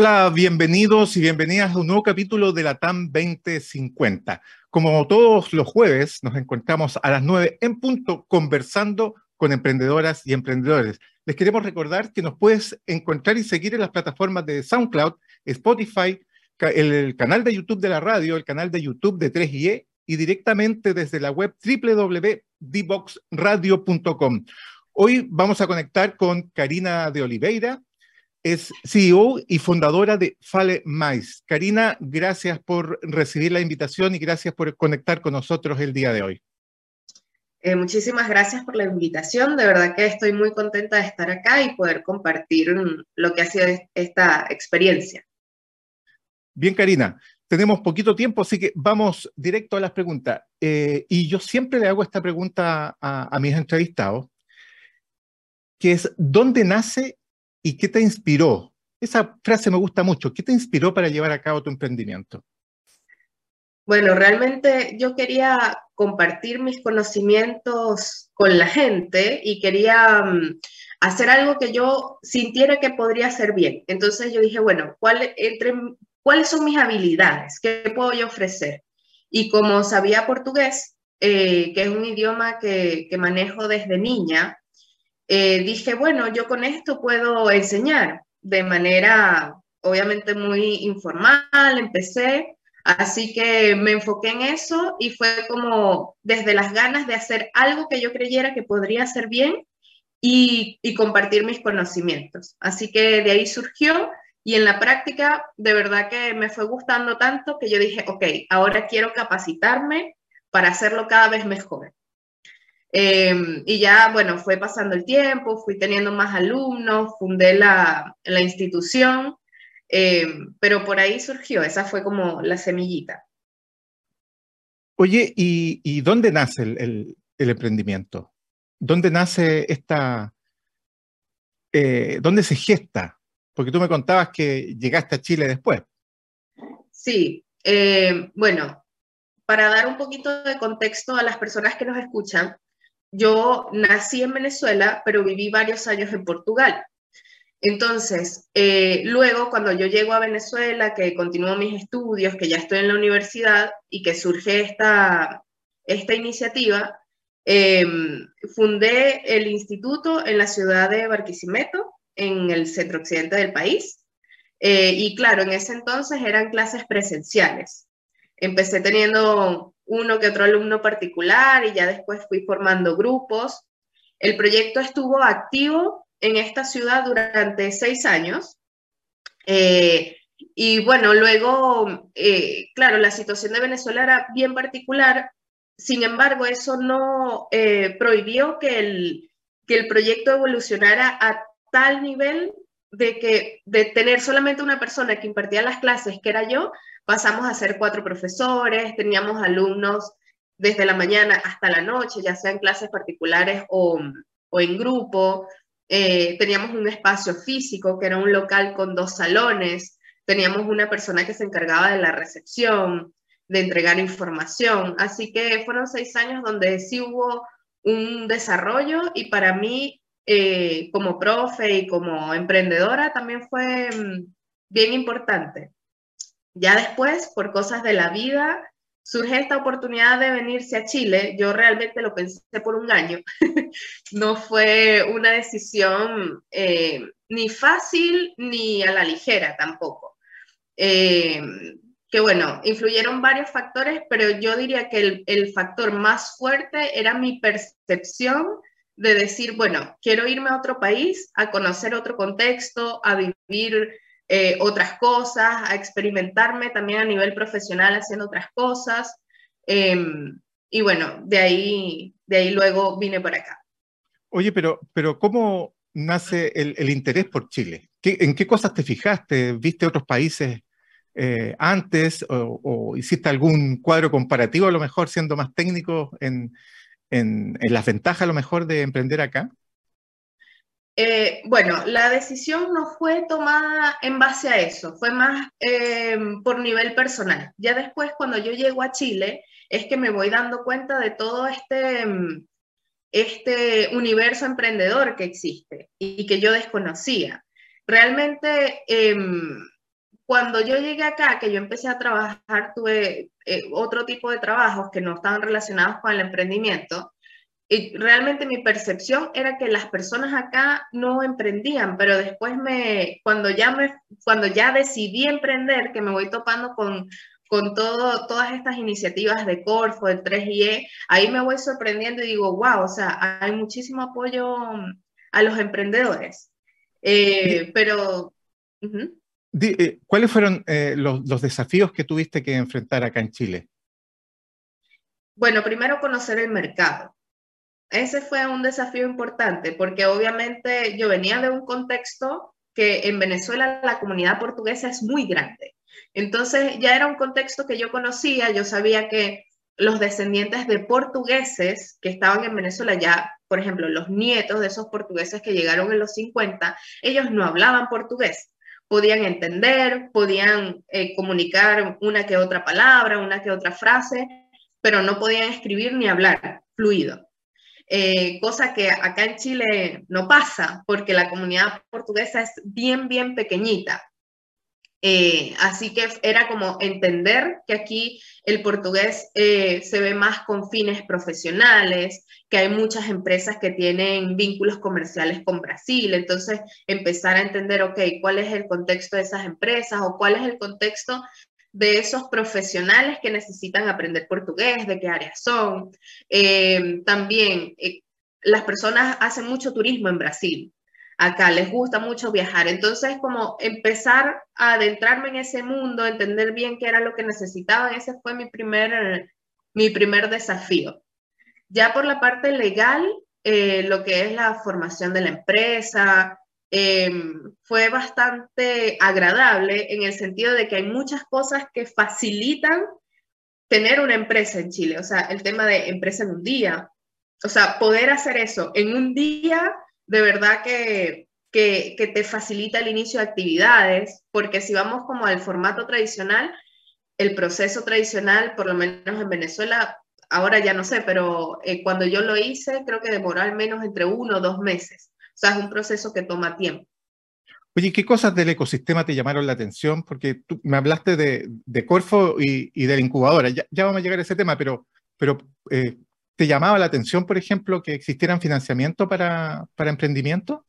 Hola, bienvenidos y bienvenidas a un nuevo capítulo de la TAM 2050. Como todos los jueves, nos encontramos a las 9 en punto conversando con emprendedoras y emprendedores. Les queremos recordar que nos puedes encontrar y seguir en las plataformas de SoundCloud, Spotify, el, canal de YouTube de la radio, el canal de YouTube de 3IE y directamente desde la web www.dboxradio.com. Hoy vamos a conectar con Karina de Oliveira, es CEO y fundadora de Fale Mais. Karina, gracias por recibir la invitación y gracias por conectar con nosotros el día de hoy. Eh, muchísimas gracias por la invitación. De verdad que estoy muy contenta de estar acá y poder compartir lo que ha sido esta experiencia. Bien, Karina, tenemos poquito tiempo, así que vamos directo a las preguntas. Eh, y yo siempre le hago esta pregunta a, a mis entrevistados, que es, ¿dónde nace ¿Y qué te inspiró? Esa frase me gusta mucho. ¿Qué te inspiró para llevar a cabo tu emprendimiento? Bueno, realmente yo quería compartir mis conocimientos con la gente y quería mm, hacer algo que yo sintiera que podría hacer bien. Entonces yo dije, bueno, ¿cuál, entre, ¿cuáles son mis habilidades? ¿Qué puedo yo ofrecer? Y como sabía portugués, eh, que es un idioma que, que manejo desde niña, eh, dije, bueno, yo con esto puedo enseñar de manera obviamente muy informal, empecé, así que me enfoqué en eso y fue como desde las ganas de hacer algo que yo creyera que podría hacer bien y, y compartir mis conocimientos. Así que de ahí surgió y en la práctica de verdad que me fue gustando tanto que yo dije, ok, ahora quiero capacitarme para hacerlo cada vez mejor. Em, y ya, bueno, fue pasando el tiempo, fui teniendo más alumnos, fundé la, la institución, em, pero por ahí surgió, esa fue como la semillita. Oye, ¿y, y dónde nace el, el, emprendimiento? ¿Dónde nace esta, eh, dónde se gesta? Porque tú me contabas que llegaste a Chile después. Sí, eh, bueno, para dar un poquito de contexto a las personas que nos escuchan, yo nací en Venezuela, pero viví varios años en Portugal. Entonces, eh, luego cuando yo llego a Venezuela, que continúo mis estudios, que ya estoy en la universidad y que surge esta, esta iniciativa, em, fundé el instituto en la ciudad de Barquisimeto, en el centro occidente del país. Eh, y claro, en ese entonces eran clases presenciales. Empecé teniendo uno que otro alumno particular y ya después fui formando grupos. El proyecto estuvo activo en esta ciudad durante seis años. Eh, y bueno, luego, eh, claro, la situación de Venezuela era bien particular. Sin embargo, eso no eh, prohibió que el, que el proyecto evolucionara a tal nivel de que de tener solamente una persona que impartía las clases, que era yo, pasamos a ser cuatro profesores, teníamos alumnos desde la mañana hasta la noche, ya sea en clases particulares o, en grupo. Eh, teníamos un espacio físico que era un local con dos salones. Teníamos una persona que se encargaba de la recepción, de entregar información. Así que fueron seis años donde sí hubo un desarrollo y para mí, eh, como profe y como emprendedora, también fue mm, bien importante. Ya después, por cosas de la vida, surge esta oportunidad de venirse a Chile. Yo realmente lo pensé por un año. no fue una decisión eh, ni fácil ni a la ligera tampoco. Eh, que bueno, influyeron varios factores, pero yo diría que el, el, factor más fuerte era mi percepción de decir, bueno, quiero irme a otro país, a conocer otro contexto, a vivir eh, otras cosas, a experimentarme también a nivel profesional haciendo otras cosas. Em, y bueno, de ahí, de ahí luego vine para acá. Oye, pero, pero ¿cómo nace el, interés por Chile? ¿Qué, ¿En qué cosas te fijaste? ¿Viste otros países eh, antes o, o, hiciste algún cuadro comparativo a lo mejor siendo más técnico en, en, en las ventajas a lo mejor de emprender acá? Eh, bueno, la decisión no fue tomada en base a eso, fue más eh, por nivel personal. Ya después, cuando yo llego a Chile, es que me voy dando cuenta de todo este, este universo emprendedor que existe y que yo desconocía. Realmente, em, cuando yo llegué acá, que yo empecé a trabajar, tuve eh, otro tipo de trabajos que no estaban relacionados con el emprendimiento. Y realmente mi percepción era que las personas acá no emprendían, pero después me, cuando ya me, cuando ya decidí emprender, que me voy topando con, con todo, todas estas iniciativas de Corfo, del 3IE, ahí me voy sorprendiendo y digo, wow, o sea, hay muchísimo apoyo a los emprendedores. Eh, pero... Eh, ¿Cuáles fueron eh, los, los desafíos que tuviste que enfrentar acá en Chile? Bueno, primero conocer el mercado ese fue un desafío importante porque obviamente yo venía de un contexto que en Venezuela la comunidad portuguesa es muy grande. Entonces ya era un contexto que yo conocía, yo sabía que los descendientes de portugueses que estaban en Venezuela ya, por ejemplo, los nietos de esos portugueses que llegaron en los 50, ellos no hablaban portugués. Podían entender, podían eh, comunicar una que otra palabra, una que otra frase, pero no podían escribir ni hablar fluido. Eh, cosa que acá en Chile no pasa porque la comunidad portuguesa es bien, bien pequeñita. Eh, así que era como entender que aquí el portugués eh, se ve más con fines profesionales, que hay muchas empresas que tienen vínculos comerciales con Brasil, entonces empezar a entender, ok, cuál es el contexto de esas empresas o cuál es el contexto de esos profesionales que necesitan aprender portugués, de qué áreas son. Eh, también eh, las personas hacen mucho turismo en Brasil. Acá les gusta mucho viajar. Entonces, como empezar a adentrarme en ese mundo, entender bien qué era lo que necesitaban, ese fue mi primer, mi primer desafío. Ya por la parte legal, eh, lo que es la formación de la empresa, Em, fue bastante agradable en el sentido de que hay muchas cosas que facilitan tener una empresa en Chile, o sea, el tema de empresa en un día, o sea, poder hacer eso en un día, de verdad que, que, te facilita el inicio de actividades, porque si vamos como al formato tradicional, el proceso tradicional, por lo menos en Venezuela, ahora ya no sé, pero eh, cuando yo lo hice, creo que demoró al menos entre uno o dos meses. O sea, es un proceso que toma tiempo. Oye, ¿qué cosas del ecosistema te llamaron la atención? Porque tú me hablaste de, de Corfo y, y, de la incubadora. Ya, ya, vamos a llegar a ese tema, pero, pero eh, ¿te llamaba la atención, por ejemplo, que existieran financiamiento para, para emprendimiento?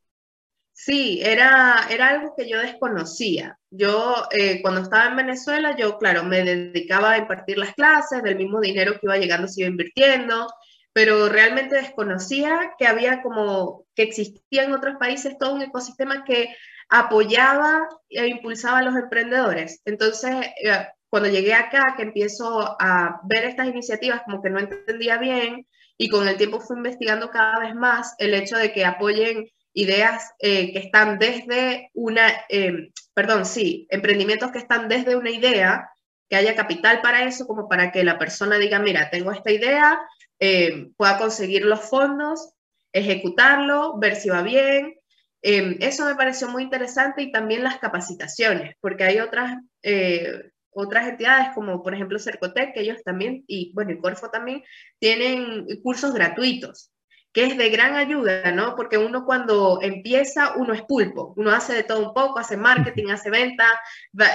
Sí, era, era algo que yo desconocía. Yo, eh, cuando estaba en Venezuela, yo, claro, me dedicaba a impartir las clases, del mismo dinero que iba llegando se iba invirtiendo, pero realmente desconocía que había como que existía en otros países todo un ecosistema que apoyaba e impulsaba a los emprendedores. Entonces, eh, cuando llegué acá, que empiezo a ver estas iniciativas, como que no entendía bien y con el tiempo fui investigando cada vez más el hecho de que apoyen ideas eh, que están desde una, eh, perdón, sí, emprendimientos que están desde una idea, que haya capital para eso, como para que la persona diga, mira, tengo esta idea, eh, pueda conseguir los fondos, ejecutarlo, ver si va bien. Eh, eso me pareció muy interesante y también las capacitaciones, porque hay otras, eh, otras entidades como por ejemplo Cercotec, que ellos también, y bueno, el Corfo también, tienen cursos gratuitos que es de gran ayuda, ¿no? Porque uno cuando empieza, uno es pulpo, uno hace de todo un poco, hace marketing, hace venta,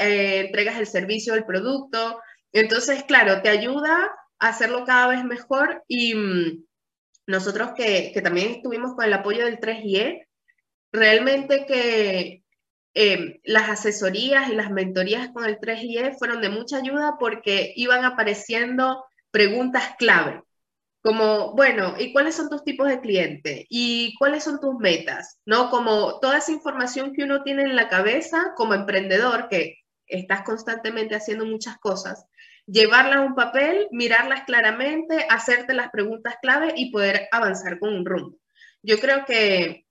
entregas el servicio, el producto. Entonces, claro, te ayuda hacerlo cada vez mejor y mm, nosotros que, que, también estuvimos con el apoyo del 3IE, realmente que eh, las asesorías y las mentorías con el 3IE fueron de mucha ayuda porque iban apareciendo preguntas clave, como, bueno, ¿y cuáles son tus tipos de cliente? ¿Y cuáles son tus metas? ¿No? Como toda esa información que uno tiene en la cabeza como emprendedor, que estás constantemente haciendo muchas cosas, llevarlas a un papel, mirarlas claramente, hacerte las preguntas clave y poder avanzar con un rumbo. Yo creo que,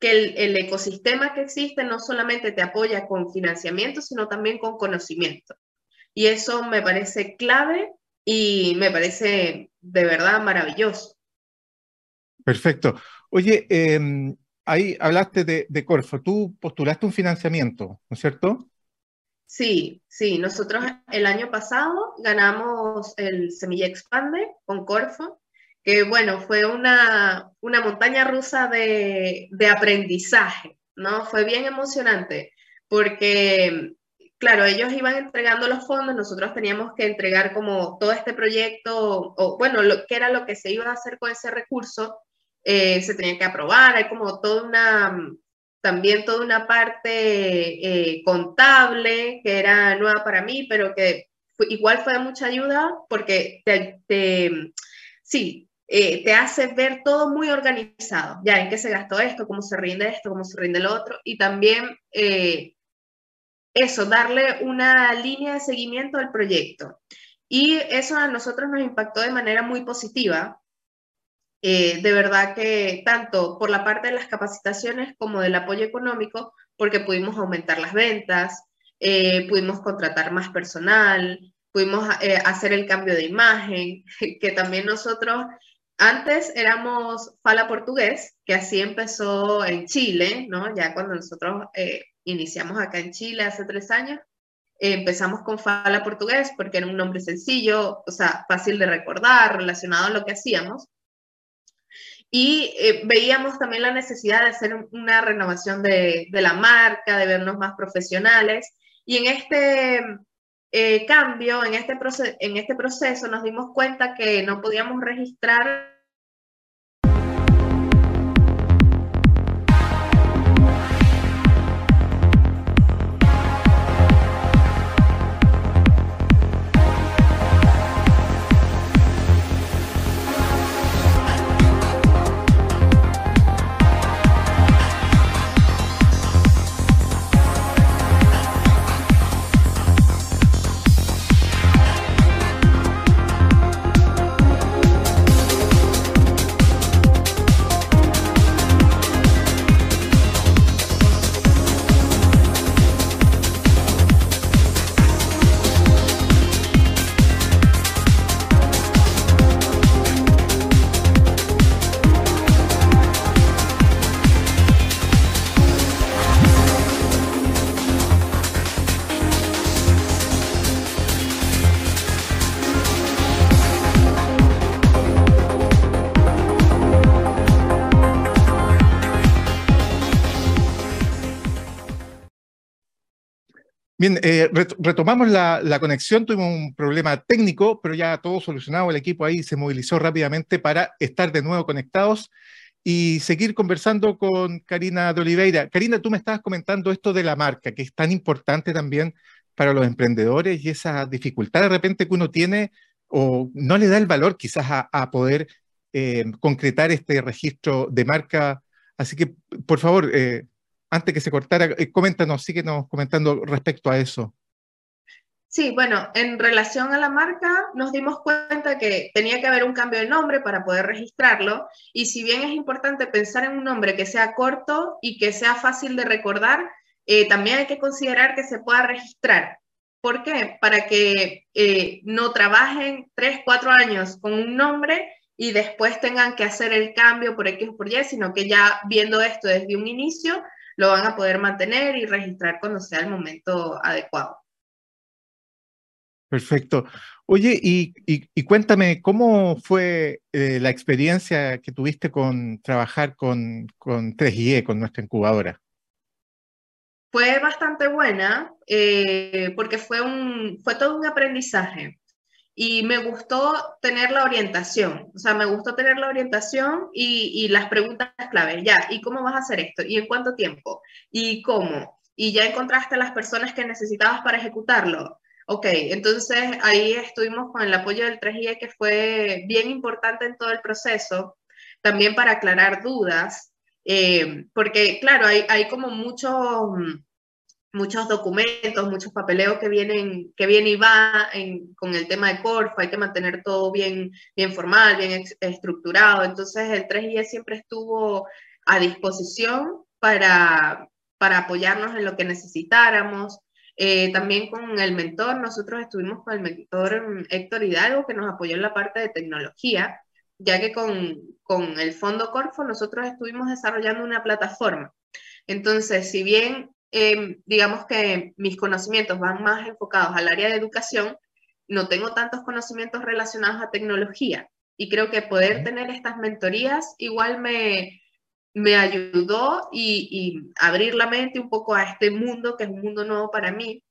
que el, el, ecosistema que existe no solamente te apoya con financiamiento, sino también con conocimiento. Y eso me parece clave y me parece de verdad maravilloso. Perfecto. Oye, eh, ahí hablaste de, de Corfo, tú postulaste un financiamiento, ¿no es cierto? Sí, sí, nosotros el año pasado ganamos el Semilla Expande con Corfo, que bueno, fue una, una montaña rusa de, de, aprendizaje, ¿no? Fue bien emocionante, porque, claro, ellos iban entregando los fondos, nosotros teníamos que entregar como todo este proyecto, o bueno, lo que era lo que se iba a hacer con ese recurso, eh, se tenía que aprobar, hay como toda una, también toda una parte eh, contable que era nueva para mí, pero que igual fue de mucha ayuda porque te, sí, eh, te hace ver todo muy organizado, ya en qué se gastó esto, cómo se rinde esto, cómo se rinde lo otro, y también eh, eso, darle una línea de seguimiento al proyecto. Y eso a nosotros nos impactó de manera muy positiva. Eh, de verdad que tanto por la parte de las capacitaciones como del apoyo económico, porque pudimos aumentar las ventas, pudimos contratar más personal, pudimos hacer el cambio de imagen, que también nosotros antes éramos Fala Portugués, que así empezó en Chile, ¿no? Ya cuando nosotros eh, iniciamos acá en Chile hace tres años, empezamos con Fala Portugués porque era un nombre sencillo, o sea, fácil de recordar, relacionado a lo que hacíamos. Y eh, veíamos también la necesidad de hacer una renovación de, de la marca, de vernos más profesionales. Y en este eh, cambio, en este, en este proceso nos dimos cuenta que no podíamos registrar Bien, eh, retomamos la, conexión, tuvimos un problema técnico, pero ya todo solucionado, el equipo ahí se movilizó rápidamente para estar de nuevo conectados y seguir conversando con Karina de Oliveira. Karina, tú me estabas comentando esto de la marca, que es tan importante también para los emprendedores y esa dificultad de repente que uno tiene o no le da el valor quizás a, poder eh, concretar este registro de marca. Así que, por favor, eh, antes que se cortara, eh, coméntanos, síguenos comentando respecto a eso. Sí, bueno, en relación a la marca, nos dimos cuenta que tenía que haber un cambio de nombre para poder registrarlo. Y si bien es importante pensar en un nombre que sea corto y que sea fácil de recordar, eh, también hay que considerar que se pueda registrar. ¿Por qué? Para que eh, no trabajen tres, cuatro años con un nombre y después tengan que hacer el cambio por X o por Y, sino que ya viendo esto desde un inicio, lo van a poder mantener y registrar cuando sea el momento adecuado. Perfecto. Oye, y, cuéntame, ¿cómo fue eh, la experiencia que tuviste con trabajar con, con 3IE, con nuestra incubadora? Fue bastante buena eh, porque fue, un, fue todo un aprendizaje y me gustó tener la orientación, o sea, me gustó tener la orientación y, las preguntas claves, ya, ¿y cómo vas a hacer esto? ¿Y en cuánto tiempo? ¿Y cómo? ¿Y ya encontraste las personas que necesitabas para ejecutarlo? Ok, entonces ahí estuvimos con el apoyo del 3IE que fue bien importante en todo el proceso, también para aclarar dudas, eh, porque claro, hay, hay como mucho muchos documentos, muchos papeleos que vienen, que viene y va con el tema de Corfo, hay que mantener todo bien, bien formal, bien estructurado. Entonces el 3IE siempre estuvo a disposición para, para apoyarnos en lo que necesitáramos. Eh, también con el mentor, nosotros estuvimos con el mentor Héctor Hidalgo, que nos apoyó en la parte de tecnología, ya que con, con el Fondo Corfo nosotros estuvimos desarrollando una plataforma. Entonces, si bien Em, digamos que mis conocimientos van más enfocados al área de educación, no tengo tantos conocimientos relacionados a tecnología. Y creo que poder tener estas mentorías igual me, me ayudó y, abrir la mente un poco a este mundo, que es un mundo nuevo para mí.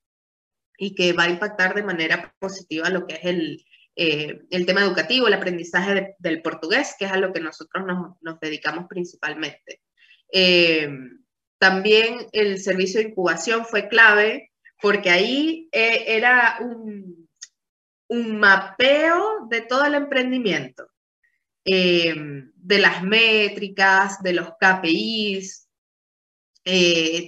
y que va a impactar de manera positiva lo que es el, eh, el tema educativo, el aprendizaje del portugués, que es a lo que nosotros nos, nos dedicamos principalmente. Eh, también el servicio de incubación fue clave porque ahí eh, era un, un, mapeo de todo el emprendimiento, de las métricas, de los KPIs,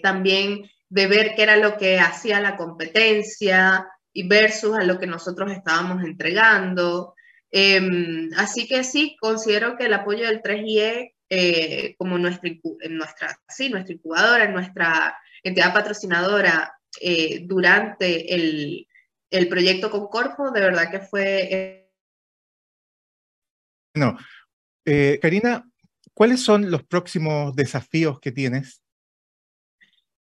también de ver qué era lo que hacía la competencia y versus a lo que nosotros estábamos entregando. Em, así que sí, considero que el apoyo del 3IE eh, como nuestra, nuestra, sí, nuestra incubadora, nuestra entidad patrocinadora eh, durante el, el, proyecto con Corfo, de verdad que fue... Eh, no. Karina, ¿cuáles son los próximos desafíos que tienes?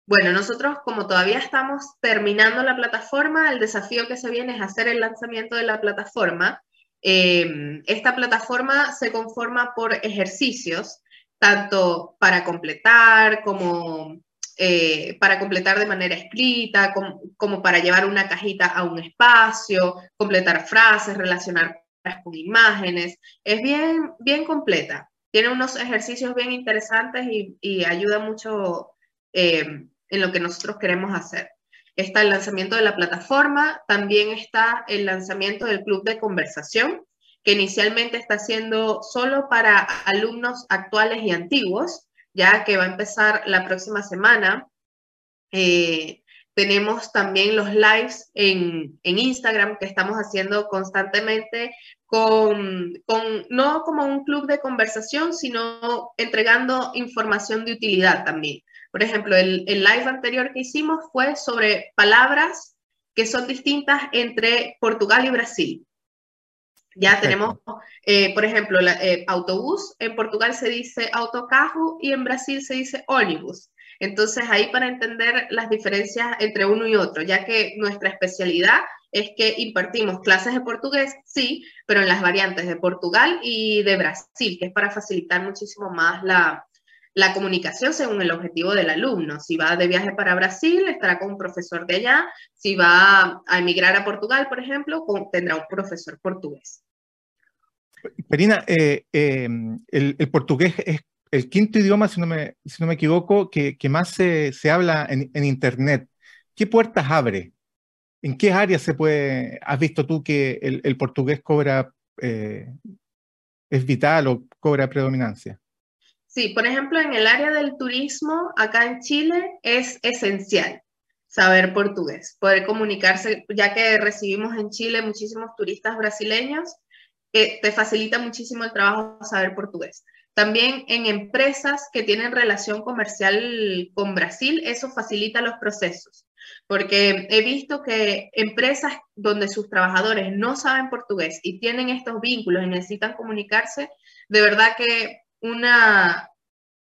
Bueno, nosotros como todavía estamos terminando la plataforma, el desafío que se viene es hacer el lanzamiento de la plataforma. Eh, esta plataforma se conforma por ejercicios, tanto para completar como eh, para completar de manera escrita, como, para llevar una cajita a un espacio, completar frases, relacionar con imágenes. Es bien, bien completa. Tiene unos ejercicios bien interesantes y, ayuda mucho eh, en lo que nosotros queremos hacer. Está el lanzamiento de la plataforma, también está el lanzamiento del club de conversación, que inicialmente está siendo solo para alumnos actuales y antiguos, ya que va a empezar la próxima semana. Eh, tenemos también los lives en, Instagram que estamos haciendo constantemente con, con, no como un club de conversación, sino entregando información de utilidad también. Por ejemplo, el, live anterior que hicimos fue sobre palabras que son distintas entre Portugal y Brasil. Ya tenemos, eh, por ejemplo, eh, autobús, en Portugal se dice autocarro y en Brasil se dice ónibus. Entonces, ahí para entender las diferencias entre uno y otro, ya que nuestra especialidad es que impartimos clases de portugués, sí, pero en las variantes de Portugal y de Brasil, que es para facilitar muchísimo más la, la comunicación según el objetivo del alumno. Si va de viaje para Brasil, estará con un profesor de allá. Si va a emigrar a Portugal, por ejemplo, tendrá un profesor portugués. Karina, eh, em, el, portugués es el quinto idioma, si no me, si no me equivoco, que, más se, habla en, Internet. ¿Qué puertas abre? ¿En qué áreas se puede, has visto tú que el, portugués cobra, eh, es vital o cobra predominancia? Sí, por ejemplo, en el área del turismo, acá en Chile, es esencial saber portugués, poder comunicarse, ya que recibimos en Chile muchísimos turistas brasileños, eh, te facilita muchísimo el trabajo saber portugués. También en empresas que tienen relación comercial con Brasil, eso facilita los procesos, porque he visto que empresas donde sus trabajadores no saben portugués y tienen estos vínculos y necesitan comunicarse, de verdad que una,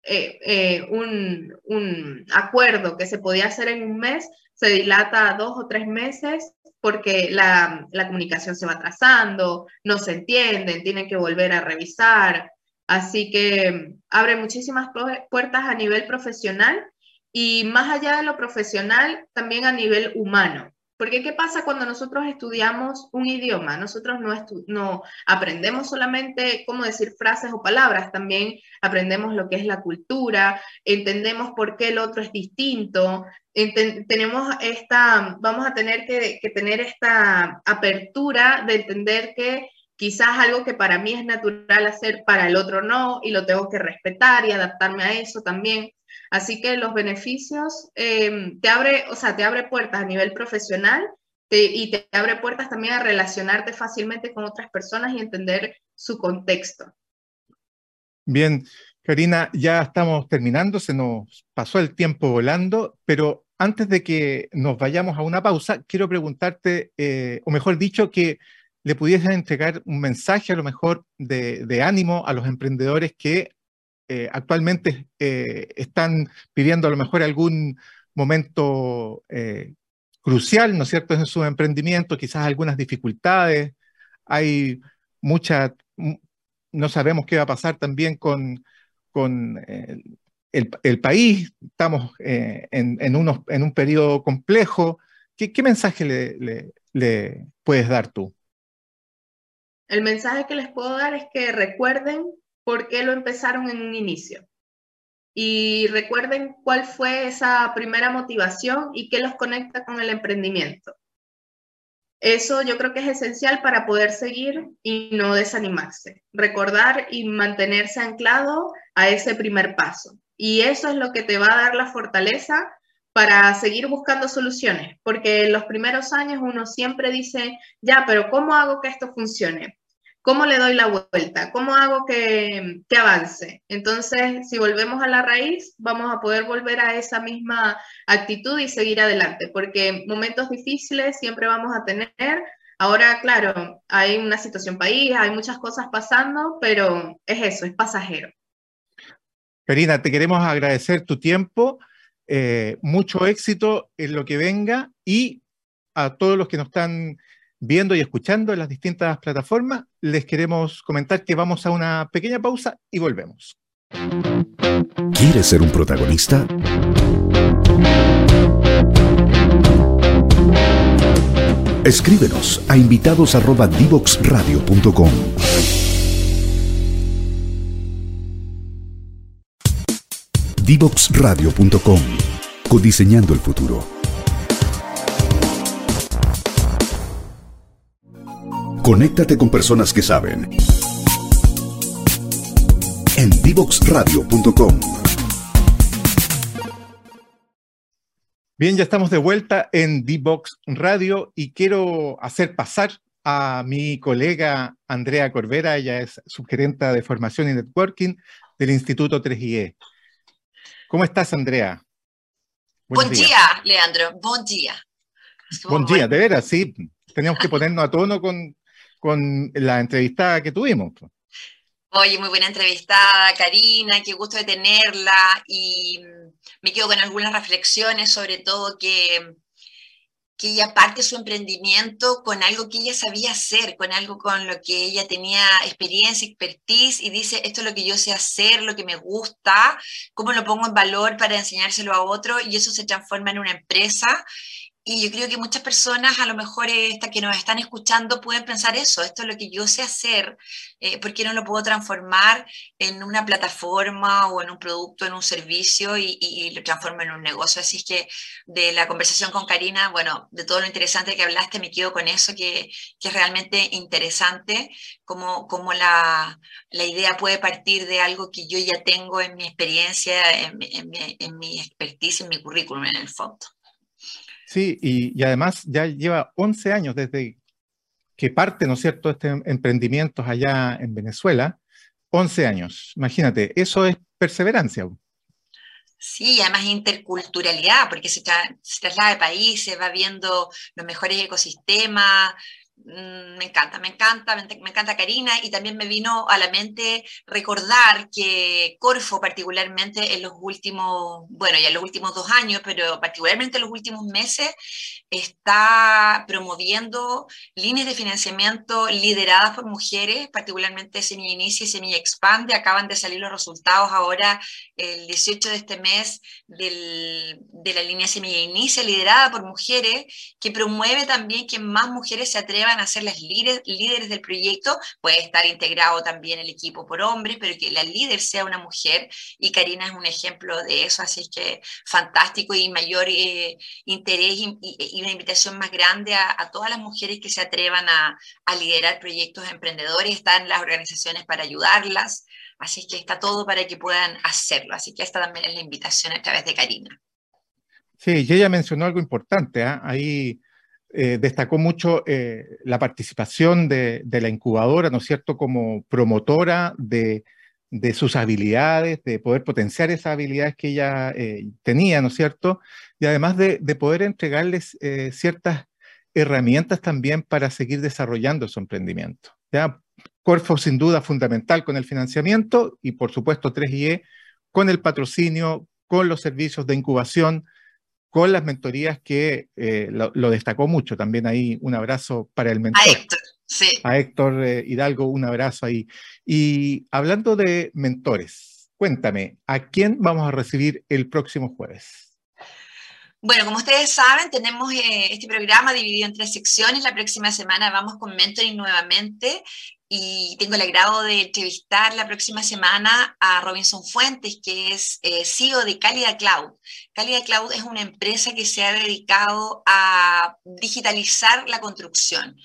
eh, eh, un, un, acuerdo que se podía hacer en un mes se dilata a dos o tres meses porque la, la, comunicación se va atrasando, no se entienden, tienen que volver a revisar. Así que abre muchísimas puertas a nivel profesional y más allá de lo profesional, también a nivel humano. Porque ¿qué pasa cuando nosotros estudiamos un idioma? Nosotros no, aprendemos solamente cómo decir frases o palabras, también aprendemos lo que es la cultura, entendemos por qué el otro es distinto, tenemos esta, vamos a tener que, que tener esta apertura de entender que quizás algo que para mí es natural hacer, para el otro no, y lo tengo que respetar y adaptarme a eso también. Así que los beneficios em, te abre, o sea, te abre puertas a nivel profesional y te abre puertas también a relacionarte fácilmente con otras personas y entender su contexto. Bien, Karina, ya estamos terminando, se nos pasó el tiempo volando, pero antes de que nos vayamos a una pausa, quiero preguntarte, eh, o mejor dicho, que le pudiesen entregar un mensaje a lo mejor de ánimo a los emprendedores que eh, actualmente eh, están viviendo a lo mejor algún momento eh, crucial, ¿no es cierto?, en su emprendimiento, quizás algunas dificultades, hay mucha, no sabemos qué va a pasar también con, con el, país, estamos en, unos, en un periodo complejo, ¿qué, mensaje le puedes dar tú? El mensaje que les puedo dar es que recuerden por qué lo empezaron en un inicio. Y recuerden cuál fue esa primera motivación y qué los conecta con el emprendimiento. Eso yo creo que es esencial para poder seguir y no desanimarse. Recordar y mantenerse anclado a ese primer paso. Y eso es lo que te va a dar la fortaleza para seguir buscando soluciones, porque en los primeros años uno siempre dice, ya, pero ¿cómo hago que esto funcione? ¿Cómo le doy la vuelta? ¿Cómo hago que, que, avance? Entonces, si volvemos a la raíz, vamos a poder volver a esa misma actitud y seguir adelante, porque momentos difíciles siempre vamos a tener. Ahora, claro, hay una situación país, hay muchas cosas pasando, pero es eso, es pasajero. Karina, te queremos agradecer tu tiempo, eh, mucho éxito en lo que venga y a todos los que nos están viendo y escuchando en las distintas plataformas, les queremos comentar que vamos a una pequeña pausa y volvemos. ¿Quieres ser un protagonista? Escríbenos a invitados@divoxradio.com. Divoxradio.com. Codiseñando el futuro. Conéctate con personas que saben. En divoxradio.com. Bien, ya estamos de vuelta en Divox Radio y quiero hacer pasar a mi colega Andrea Corvera, ella es subgerenta de formación y networking del Instituto 3IE. ¿Cómo estás, Andrea? Buen día, Leandro. Buen día. Buen día, de veras, sí. Teníamos que ponernos a tono con, con la entrevistada que tuvimos. Oye, muy buena entrevistada, Karina, qué gusto de tenerla y me quedo con algunas reflexiones, sobre todo que, que ella parte su emprendimiento con algo que ella sabía hacer, con algo con lo que ella tenía experiencia, expertise y dice, esto es lo que yo sé hacer, lo que me gusta, cómo lo pongo en valor para enseñárselo a otro y eso se transforma en una empresa y yo creo que muchas personas, a lo mejor estas que nos están escuchando, pueden pensar eso, esto es lo que yo sé hacer, eh, ¿por qué no lo puedo transformar en una plataforma o en un producto, en un servicio y, lo transformo en un negocio? Así es que de la conversación con Karina, bueno, de todo lo interesante que hablaste, me quedo con eso, que, que es realmente interesante, cómo, cómo la, la, idea puede partir de algo que yo ya tengo en mi experiencia, en, en, en mi expertise, en mi currículum en el fondo. Sí, y, además ya lleva 11 años desde que parte, ¿no es cierto?, este emprendimiento allá en Venezuela. 11 años, imagínate, eso es perseverancia. Sí, además interculturalidad, porque se, se traslada de países, va viendo los mejores ecosistemas, me encanta, me encanta, me, encanta Karina y también me vino a la mente recordar que Corfo particularmente en los últimos, bueno, ya los últimos dos años, pero particularmente en los últimos meses, está promoviendo líneas de financiamiento lideradas por mujeres, particularmente Semilla Inicia y Semilla Expande. Acaban de salir los resultados ahora el 18 de este mes de la línea Semilla Inicia, liderada por mujeres, que promueve también que más mujeres se atrevan a ser las líderes, líderes del proyecto. Puede estar integrado también el equipo por hombres, pero que la líder sea una mujer. Y Karina es un ejemplo de eso, así que fantástico y mayor eh, interés y una invitación más grande a, todas las mujeres que se atrevan a, liderar proyectos emprendedores. Están las organizaciones para ayudarlas, así que está todo para que puedan hacerlo. Así que esta también es la invitación a través de Karina. Sí, y ella mencionó algo importante. ¿ah? Ahí eh, destacó mucho eh, la participación de, la incubadora, ¿no es cierto?, como promotora de, sus habilidades, de poder potenciar esas habilidades que ella eh, tenía, ¿no es cierto? y además de, poder entregarles ciertas herramientas también para seguir desarrollando su emprendimiento. ¿ya? Corfo sin duda fundamental con el financiamiento y por supuesto 3IE con el patrocinio, con los servicios de incubación, con las mentorías que eh, lo, destacó mucho. También ahí un abrazo para el mentor. A Héctor, sí. A Héctor eh, Hidalgo, un abrazo ahí. Y hablando de mentores, cuéntame, ¿a quién vamos a recibir el próximo jueves? Bueno, como ustedes saben, tenemos eh, este programa dividido en tres secciones. La próxima semana vamos con Mentoring nuevamente y tengo el agrado de entrevistar la próxima semana a Robinson Fuentes, que es eh, CEO de Cálida Cloud. Cálida Cloud es una empresa que se ha dedicado a digitalizar la construcción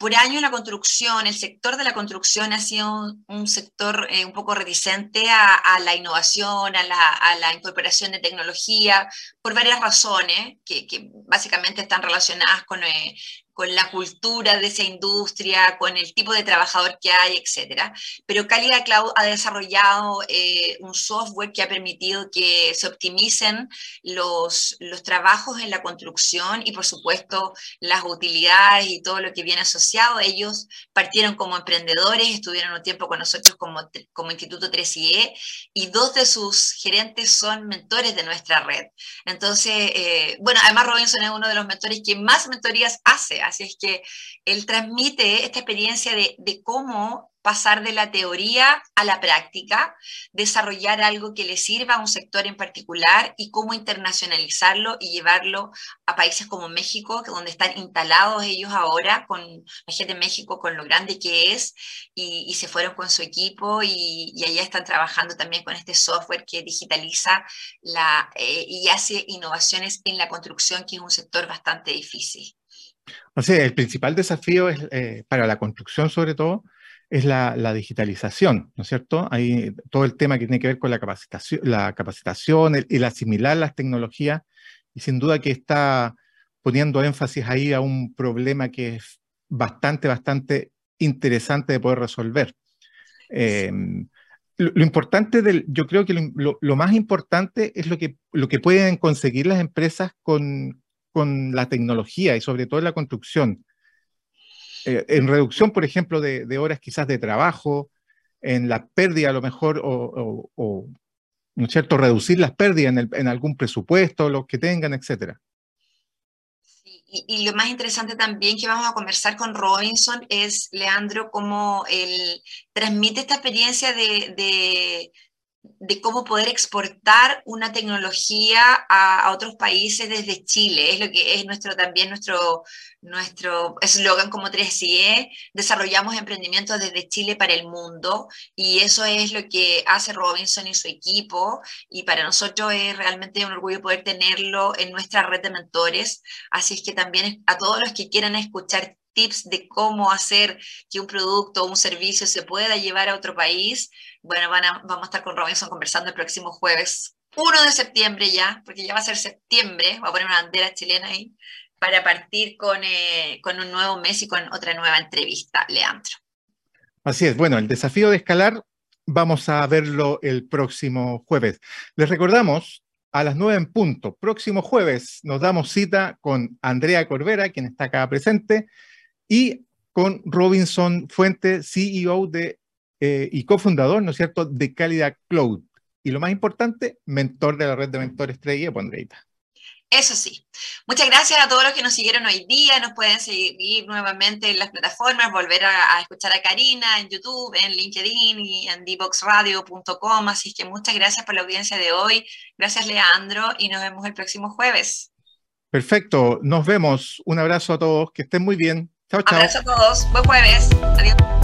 por años la construcción, el sector de la construcción ha sido un, sector eh, un poco reticente a, la innovación, a la, incorporación de tecnología, por varias razones que, básicamente están relacionadas con, eh, con la cultura de esa industria, con el tipo de trabajador que hay, etc. Pero Calidad Cloud ha desarrollado eh, un software que ha permitido que se optimicen los, los trabajos en la construcción y, por supuesto, las utilidades y todo lo que viene asociado. Ellos partieron como emprendedores, estuvieron un tiempo con nosotros como, como Instituto 3IE y dos de sus gerentes son mentores de nuestra red. Entonces, eh, bueno, además Robinson es uno de los mentores que más mentorías hace Así es que él transmite esta experiencia de, cómo pasar de la teoría a la práctica, desarrollar algo que le sirva a un sector en particular y cómo internacionalizarlo y llevarlo a países como México, donde están instalados ellos ahora, con la gente de México, con lo grande que es, y, se fueron con su equipo y, allá están trabajando también con este software que digitaliza eh, y hace innovaciones en la construcción, que es un sector bastante difícil. O sea, el principal desafío es, eh, para la construcción sobre todo es la, digitalización, ¿no es cierto? Hay todo el tema que tiene que ver con la capacitación, la capacitación el, el asimilar las tecnologías y sin duda que está poniendo énfasis ahí a un problema que es bastante, bastante interesante de poder resolver. Em, lo, importante del, yo creo que lo, lo, más importante es lo que, lo que pueden conseguir las empresas con, con la tecnología y sobre todo en la construcción. Eh, en reducción, por ejemplo, de, horas quizás de trabajo, en la pérdida a lo mejor, o, ¿no es cierto?, reducir las pérdidas en, algún presupuesto, los que tengan, etcétera. y, lo más interesante también que vamos a conversar con Robinson es, Leandro, cómo él transmite esta experiencia de cómo poder exportar una tecnología a, otros países desde Chile. Es lo que es nuestro también nuestro nuestro eslogan como 3CE, desarrollamos emprendimientos desde Chile para el mundo y eso es lo que hace Robinson y su equipo y para nosotros es realmente un orgullo poder tenerlo en nuestra red de mentores. Así es que también a todos los que quieran escuchar tips de cómo hacer que un producto o un servicio se pueda llevar a otro país, bueno, van a, vamos a estar con Robinson conversando el próximo jueves 1 de septiembre ya, porque ya va a ser septiembre, voy a poner una bandera chilena ahí, para partir con, eh, con un nuevo mes y con otra nueva entrevista, Leandro. Así es, bueno, el desafío de escalar vamos a verlo el próximo jueves. Les recordamos a las 9 en punto. Próximo jueves nos damos cita con Andrea Corbera, quien está acá presente, y con Robinson Fuente, CEO de, eh, y cofundador, ¿no es cierto?, de Calidad Cloud. Y lo más importante, mentor de la red de mentores 3 Andreita. Eso sí. Muchas gracias a todos los que nos siguieron hoy día. Nos pueden seguir nuevamente en las plataformas, volver a, escuchar a Karina en YouTube, en LinkedIn y en dboxradio.com. Así que muchas gracias por la audiencia de hoy. Gracias, Leandro, y nos vemos el próximo jueves. Perfecto. Nos vemos. Un abrazo a todos. Que estén muy bien. Chao, chao. Abrazo a todos. Buen jueves. Adiós.